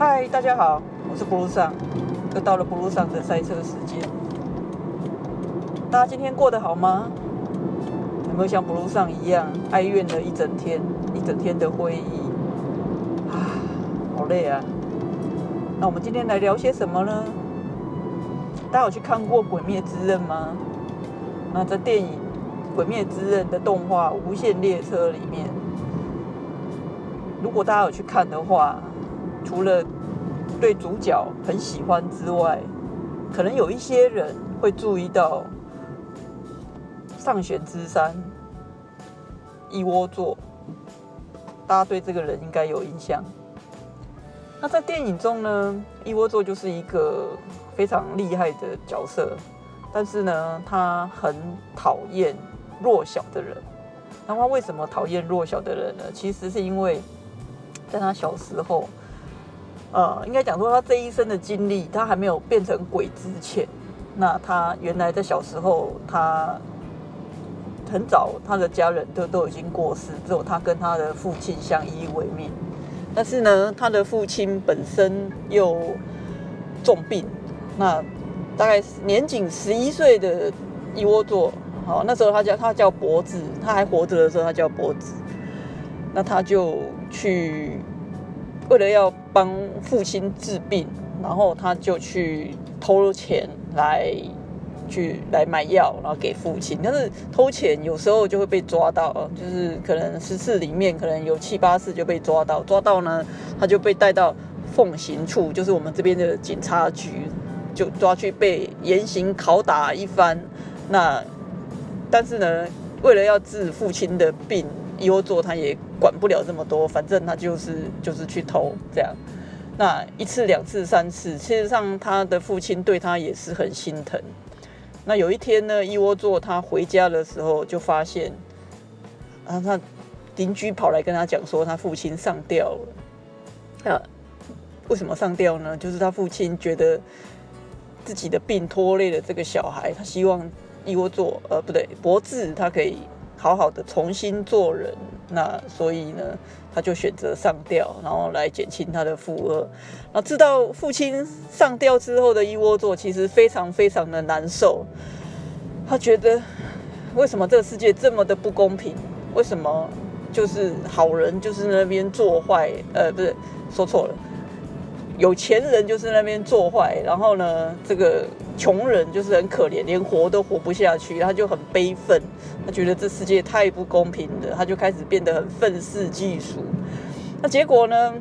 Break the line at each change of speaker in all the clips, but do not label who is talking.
嗨，大家好，我是布鲁上，又到了布鲁上的赛车时间。大家今天过得好吗？有没有像布鲁上一样哀怨了一整天，一整天的会议啊，好累啊。那我们今天来聊些什么呢？大家有去看过《鬼灭之刃》吗？那在电影《鬼灭之刃》的动画《无限列车》里面，如果大家有去看的话，除了对主角很喜欢之外，可能有一些人会注意到上弦之山一窝座，大家对这个人应该有印象。那在电影中呢，一窝座就是一个非常厉害的角色，但是呢，他很讨厌弱小的人。那他为什么讨厌弱小的人呢？其实是因为在他小时候。呃，应该讲说他这一生的经历，他还没有变成鬼之前，那他原来在小时候，他很早他的家人都都已经过世，只有他跟他的父亲相依为命。但是呢，他的父亲本身又重病，那大概年仅十一岁的一窝座，好，那时候他叫他叫脖子，他还活着的时候他叫脖子，那他就去。为了要帮父亲治病，然后他就去偷钱来去来买药，然后给父亲。但是偷钱有时候就会被抓到，就是可能十次里面可能有七八次就被抓到。抓到呢，他就被带到奉行处，就是我们这边的警察局，就抓去被严刑拷打一番。那但是呢，为了要治父亲的病。优作他也管不了这么多，反正他就是就是去偷这样。那一次、两次、三次，事实上他的父亲对他也是很心疼。那有一天呢，一窝座他回家的时候就发现，啊，他邻居跑来跟他讲说他父亲上吊了。啊，为什么上吊呢？就是他父亲觉得自己的病拖累了这个小孩，他希望一窝座呃不对，博智他可以。好好的重新做人，那所以呢，他就选择上吊，然后来减轻他的负荷。那知道父亲上吊之后的一窝座，其实非常非常的难受。他觉得，为什么这个世界这么的不公平？为什么就是好人就是那边做坏？呃，不是，说错了。有钱人就是那边做坏，然后呢，这个穷人就是很可怜，连活都活不下去，他就很悲愤，他觉得这世界太不公平了，他就开始变得很愤世嫉俗。那结果呢？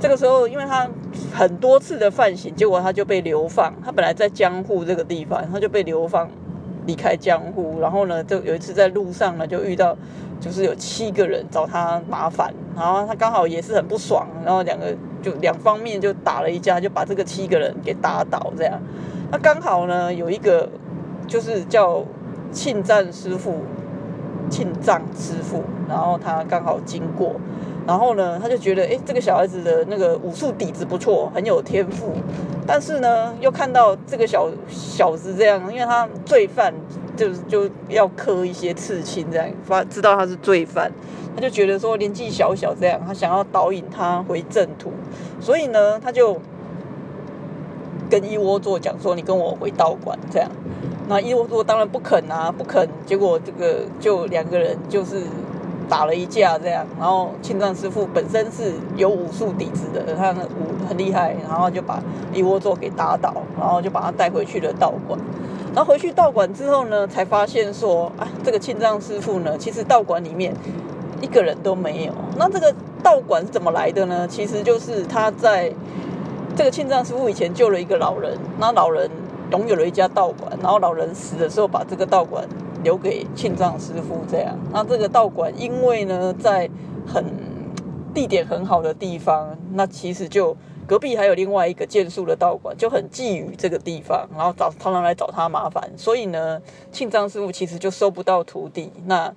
这个时候，因为他很多次的犯行，结果他就被流放。他本来在江户这个地方，他就被流放离开江户。然后呢，就有一次在路上呢，就遇到就是有七个人找他麻烦，然后他刚好也是很不爽，然后两个。就两方面就打了一架，就把这个七个人给打倒，这样。那刚好呢，有一个就是叫庆战师傅，庆藏师傅，然后他刚好经过，然后呢，他就觉得，哎，这个小孩子的那个武术底子不错，很有天赋。但是呢，又看到这个小小子这样，因为他罪犯，就是就要磕一些刺青，这样发知道他是罪犯。他就觉得说年纪小小这样，他想要导引他回正途，所以呢，他就跟一窝座讲说：“你跟我回道馆。”这样，那一窝座当然不肯啊，不肯。结果这个就两个人就是打了一架这样，然后青藏师傅本身是有武术底子的，他武很厉害，然后就把一窝座给打倒，然后就把他带回去了道馆。然后回去道馆之后呢，才发现说：“啊，这个青藏师傅呢，其实道馆里面。”一个人都没有。那这个道馆是怎么来的呢？其实就是他在这个庆藏师傅以前救了一个老人，那老人拥有了一家道馆，然后老人死的时候把这个道馆留给庆藏师傅。这样，那这个道馆因为呢在很地点很好的地方，那其实就隔壁还有另外一个建树的道馆，就很觊觎这个地方，然后找常常来找他麻烦。所以呢，庆藏师傅其实就收不到徒弟。那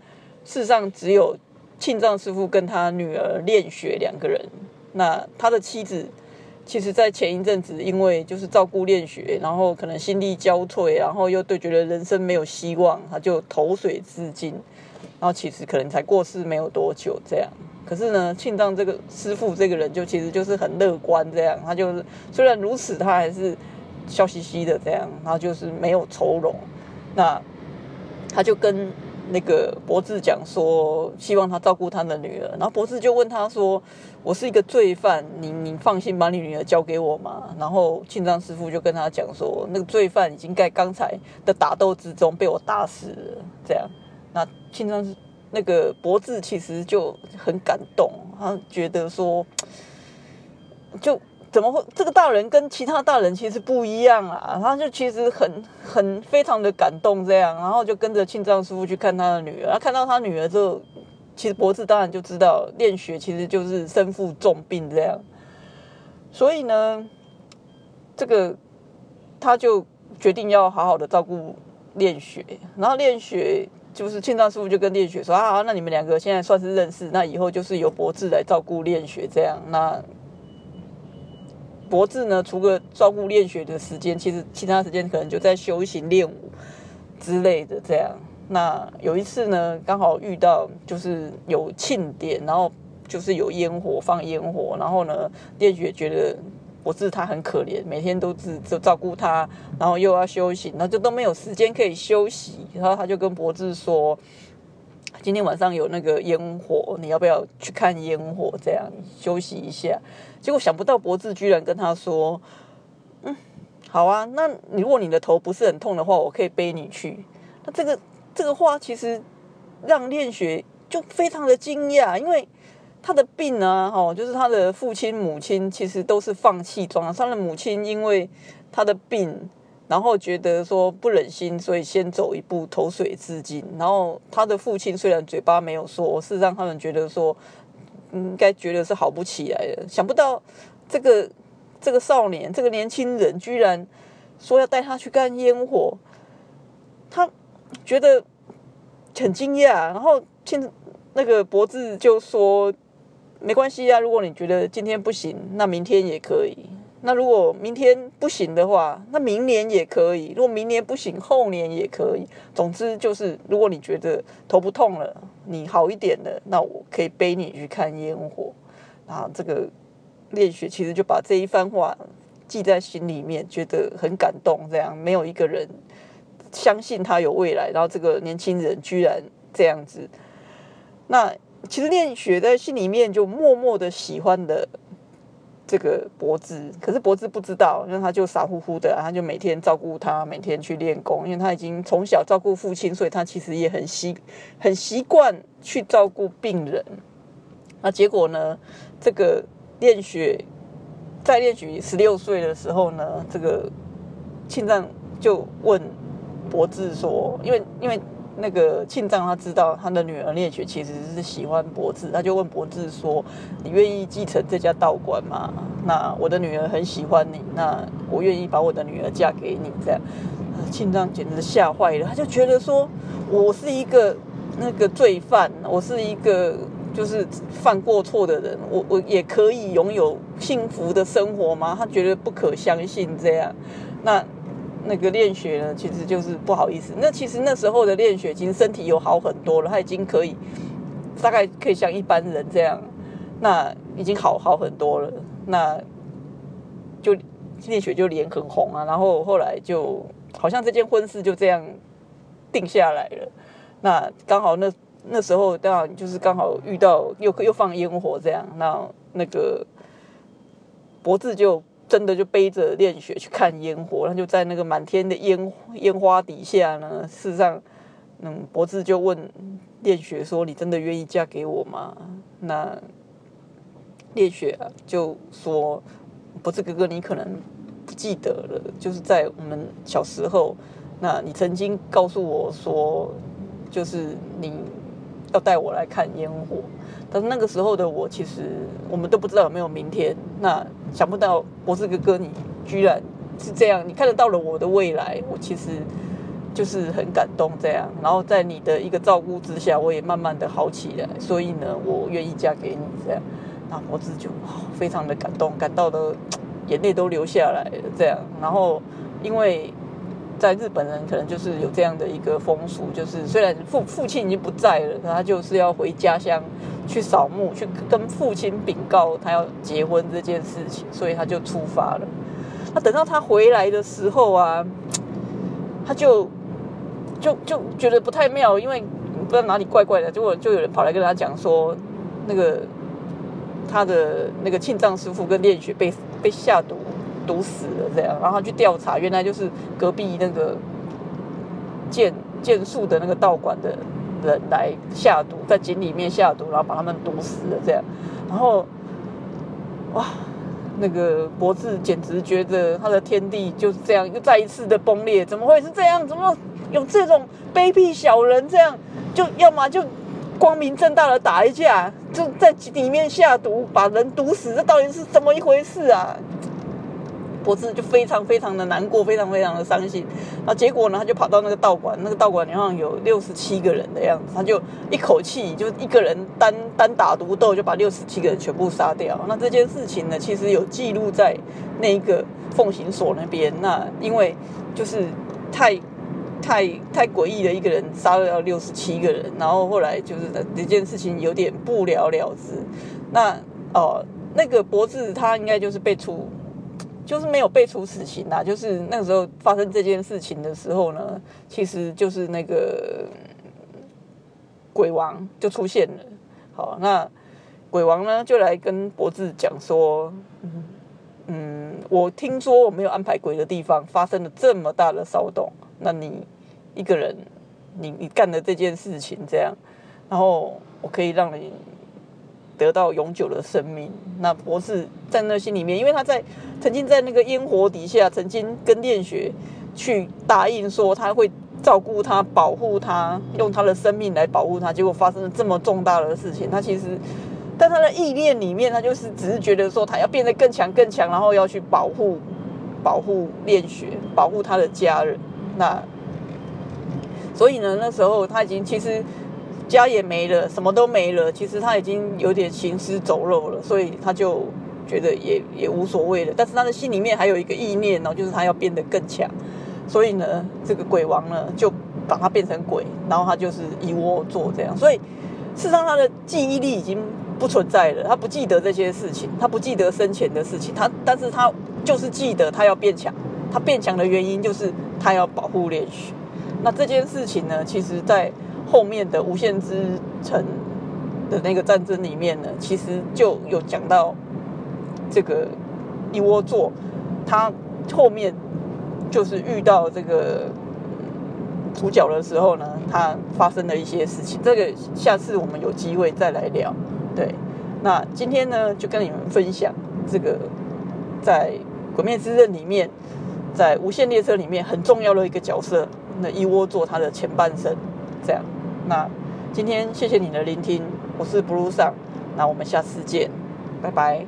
事实上只有。庆藏师傅跟他女儿练学两个人，那他的妻子其实，在前一阵子因为就是照顾练学，然后可能心力交瘁，然后又对觉得人生没有希望，他就投水自尽。然后其实可能才过世没有多久这样。可是呢，庆藏这个师傅这个人就其实就是很乐观这样，他就是虽然如此，他还是笑嘻嘻的这样，然后就是没有愁容。那他就跟。那个博智讲说，希望他照顾他的女儿，然后博智就问他说：“我是一个罪犯，你你放心把你女儿交给我吗？”然后庆章师傅就跟他讲说：“那个罪犯已经在刚才的打斗之中被我打死了。”这样，那庆章那个博智其实就很感动，他觉得说，就。怎么会？这个大人跟其他大人其实不一样啊！他就其实很很非常的感动，这样，然后就跟着庆藏师傅去看他的女儿。他看到他女儿之后，其实脖子当然就知道练血其实就是身负重病这样。所以呢，这个他就决定要好好的照顾练血。然后练血就是庆藏师傅就跟练血说：“啊，那你们两个现在算是认识，那以后就是由博智来照顾练血这样。”那博智呢，除了照顾练血的时间，其实其他时间可能就在修行练武之类的。这样，那有一次呢，刚好遇到就是有庆典，然后就是有烟火放烟火，然后呢，练血觉得博智他很可怜，每天都是就照顾他，然后又要修行，那就都没有时间可以休息。然后他就跟博智说。今天晚上有那个烟火，你要不要去看烟火？这样休息一下。结果想不到博智居然跟他说：“嗯，好啊，那如果你的头不是很痛的话，我可以背你去。”那这个这个话其实让练学就非常的惊讶，因为他的病啊，哦，就是他的父亲母亲其实都是放弃装，他的母亲因为他的病。然后觉得说不忍心，所以先走一步投水自尽。然后他的父亲虽然嘴巴没有说，事实上他们觉得说应该觉得是好不起来的。想不到这个这个少年，这个年轻人居然说要带他去干烟火，他觉得很惊讶。然后现那个博智就说没关系啊，如果你觉得今天不行，那明天也可以。那如果明天不行的话，那明年也可以；如果明年不行，后年也可以。总之就是，如果你觉得头不痛了，你好一点了，那我可以背你去看烟火。啊，这个练学其实就把这一番话记在心里面，觉得很感动。这样没有一个人相信他有未来，然后这个年轻人居然这样子。那其实练学在心里面就默默的喜欢的。这个博智，可是博智不知道，因为他就傻乎乎的，他就每天照顾他，每天去练功，因为他已经从小照顾父亲，所以他其实也很习很习惯去照顾病人。那结果呢？这个练雪在练学十六岁的时候呢，这个庆藏就问博智说，因为因为。那个庆藏他知道他的女儿练雪其实是喜欢博智，他就问博智说：“你愿意继承这家道馆吗？那我的女儿很喜欢你，那我愿意把我的女儿嫁给你。”这样，庆藏简直吓坏了，他就觉得说：“我是一个那个罪犯，我是一个就是犯过错的人，我我也可以拥有幸福的生活吗？”他觉得不可相信这样，那。那个练血呢，其实就是不好意思。那其实那时候的练血，其实身体有好很多了，他已经可以大概可以像一般人这样，那已经好好很多了。那就练血就脸很红啊，然后后来就好像这件婚事就这样定下来了。那刚好那那时候当然就是刚好遇到又又放烟火这样，那那个脖子就。真的就背着练雪去看烟火，他就在那个满天的烟烟花底下呢。事实上，嗯，博智就问练雪说：“你真的愿意嫁给我吗？”那练雪啊就说：“博智哥哥，你可能不记得了，就是在我们小时候，那你曾经告诉我说，就是你要带我来看烟火。”但是那个时候的我，其实我们都不知道有没有明天。那想不到博士哥哥，你居然是这样，你看得到了我的未来。我其实就是很感动这样。然后在你的一个照顾之下，我也慢慢的好起来。所以呢，我愿意嫁给你这样。那博士就非常的感动，感到的眼泪都流下来了这样。然后因为在日本人可能就是有这样的一个风俗，就是虽然父父亲已经不在了，他就是要回家乡去扫墓，去跟父亲禀告他要结婚这件事情，所以他就出发了。那等到他回来的时候啊，他就就就觉得不太妙，因为不知道哪里怪怪的，结果就有人跑来跟他讲说，那个他的那个庆藏师傅跟练雪被被下毒。毒死了这样，然后他去调查，原来就是隔壁那个剑剑术的那个道馆的人来下毒，在井里面下毒，然后把他们毒死了这样。然后，哇，那个博智简直觉得他的天地就是这样又再一次的崩裂，怎么会是这样？怎么有这种卑鄙小人这样？就要么就光明正大的打一架，就在井里面下毒把人毒死，这到底是怎么一回事啊？博士就非常非常的难过，非常非常的伤心。那结果呢，他就跑到那个道馆，那个道馆好像有六十七个人的样子，他就一口气就一个人单单打独斗，就把六十七个人全部杀掉。那这件事情呢，其实有记录在那一个奉行所那边。那因为就是太太太诡异的一个人杀了六十七个人，然后后来就是这件事情有点不了了之。那哦，那个博士他应该就是被处。就是没有被处死刑啦，就是那个时候发生这件事情的时候呢，其实就是那个鬼王就出现了。好，那鬼王呢就来跟博智讲说，嗯，我听说我没有安排鬼的地方发生了这么大的骚动，那你一个人，你你干的这件事情这样，然后我可以让你。得到永久的生命，那博士在那心里面，因为他在曾经在那个烟火底下，曾经跟炼血去答应说他会照顾他、保护他，用他的生命来保护他。结果发生了这么重大的事情，他其实，在他的意念里面，他就是只是觉得说他要变得更强、更强，然后要去保护、保护炼血，保护他的家人。那所以呢，那时候他已经其实。家也没了，什么都没了。其实他已经有点行尸走肉了，所以他就觉得也也无所谓了。但是他的心里面还有一个意念哦，就是他要变得更强。所以呢，这个鬼王呢就把他变成鬼，然后他就是一窝坐这样。所以事实上他的记忆力已经不存在了，他不记得这些事情，他不记得生前的事情。他但是他就是记得他要变强。他变强的原因就是他要保护猎取。那这件事情呢，其实在。后面的无限之城的那个战争里面呢，其实就有讲到这个一窝座，他后面就是遇到这个主角的时候呢，他发生了一些事情。这个下次我们有机会再来聊。对，那今天呢，就跟你们分享这个在《鬼灭之刃》里面，在无限列车里面很重要的一个角色，那一窝座他的前半生，这样。那今天谢谢你的聆听，我是 Blue 上，那我们下次见，拜拜。